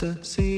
the sea.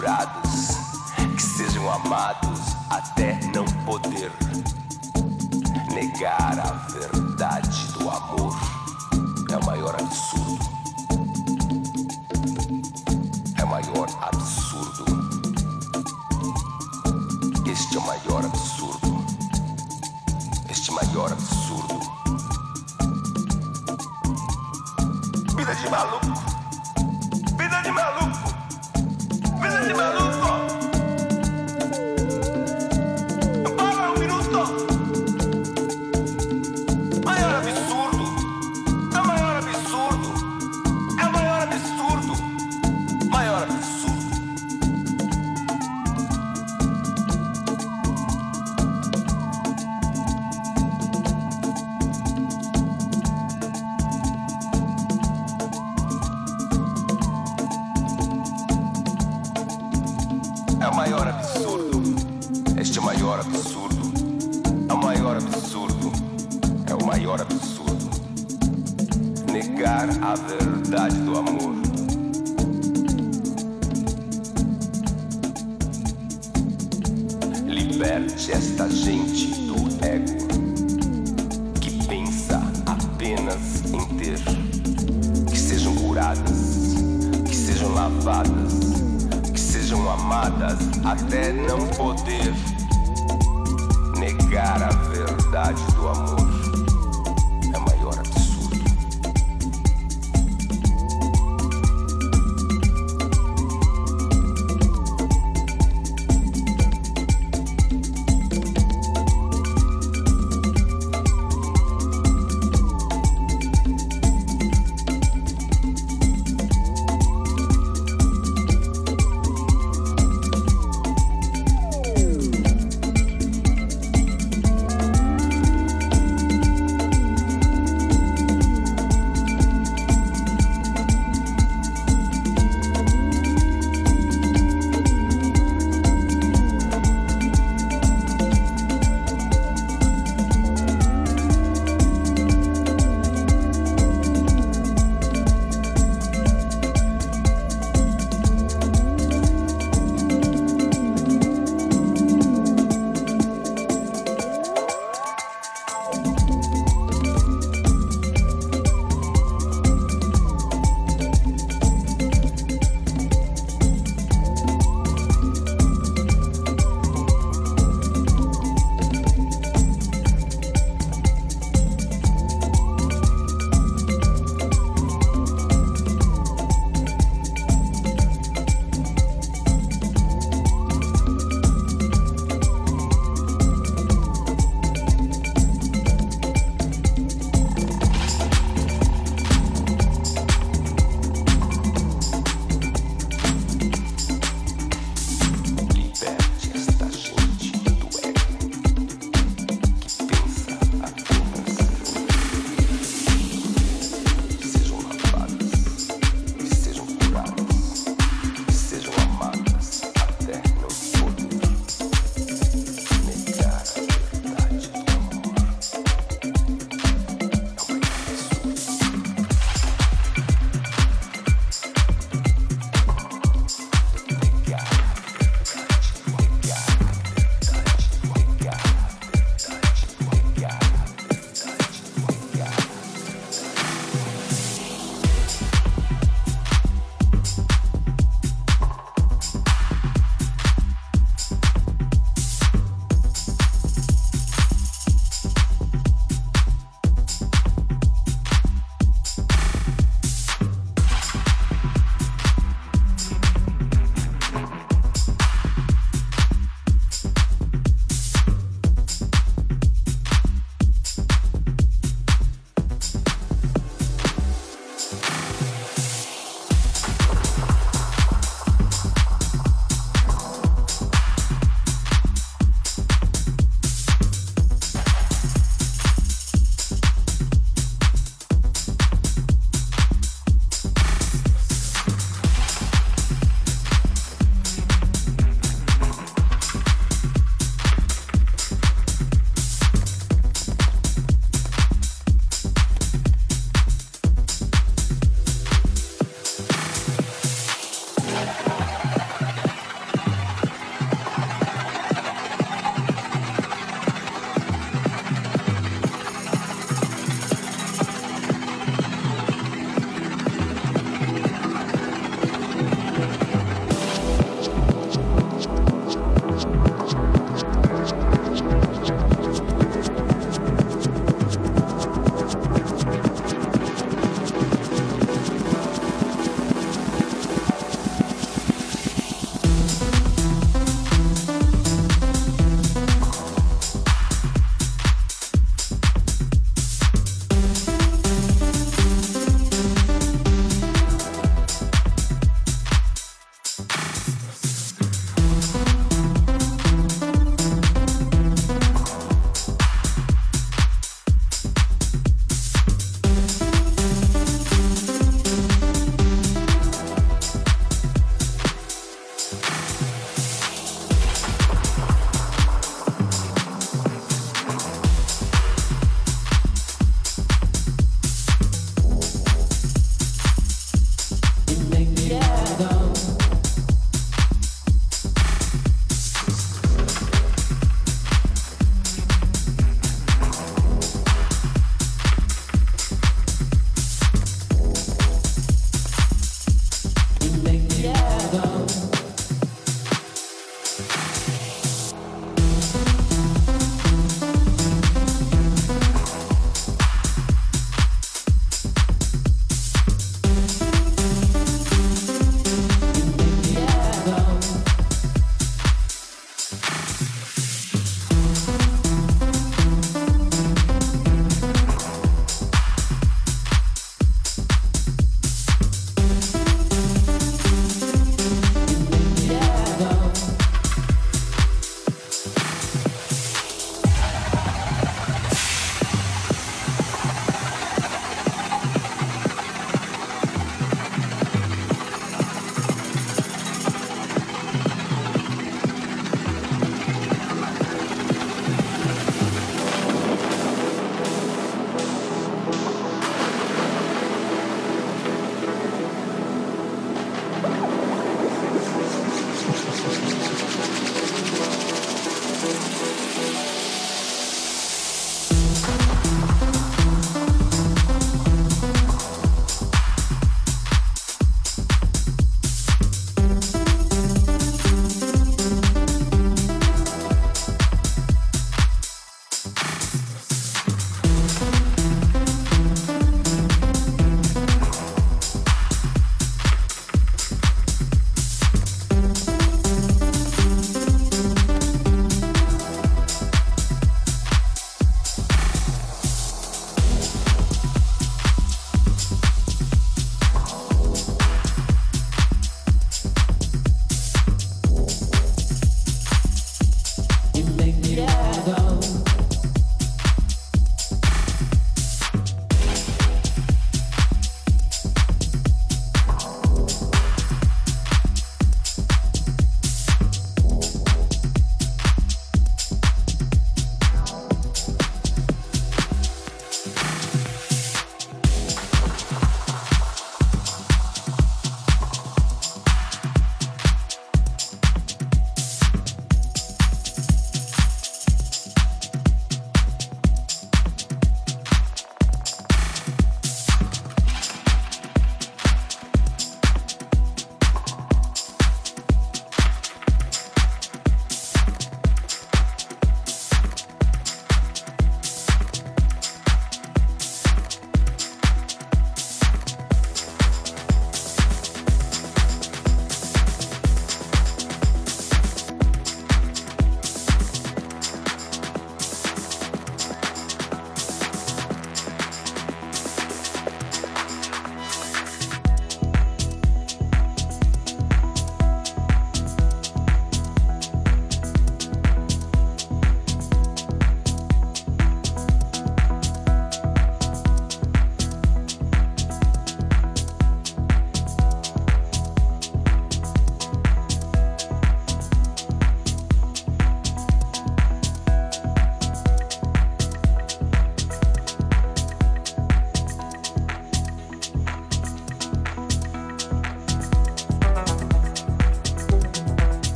curados, que sejam amados até não poder negar a verdade do amor é o maior absurdo. É o maior absurdo. Este é o maior absurdo. Este é maior absurdo. Vida de maluco.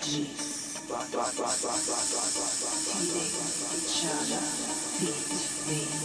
energies. Healing the chakra, beat, beat.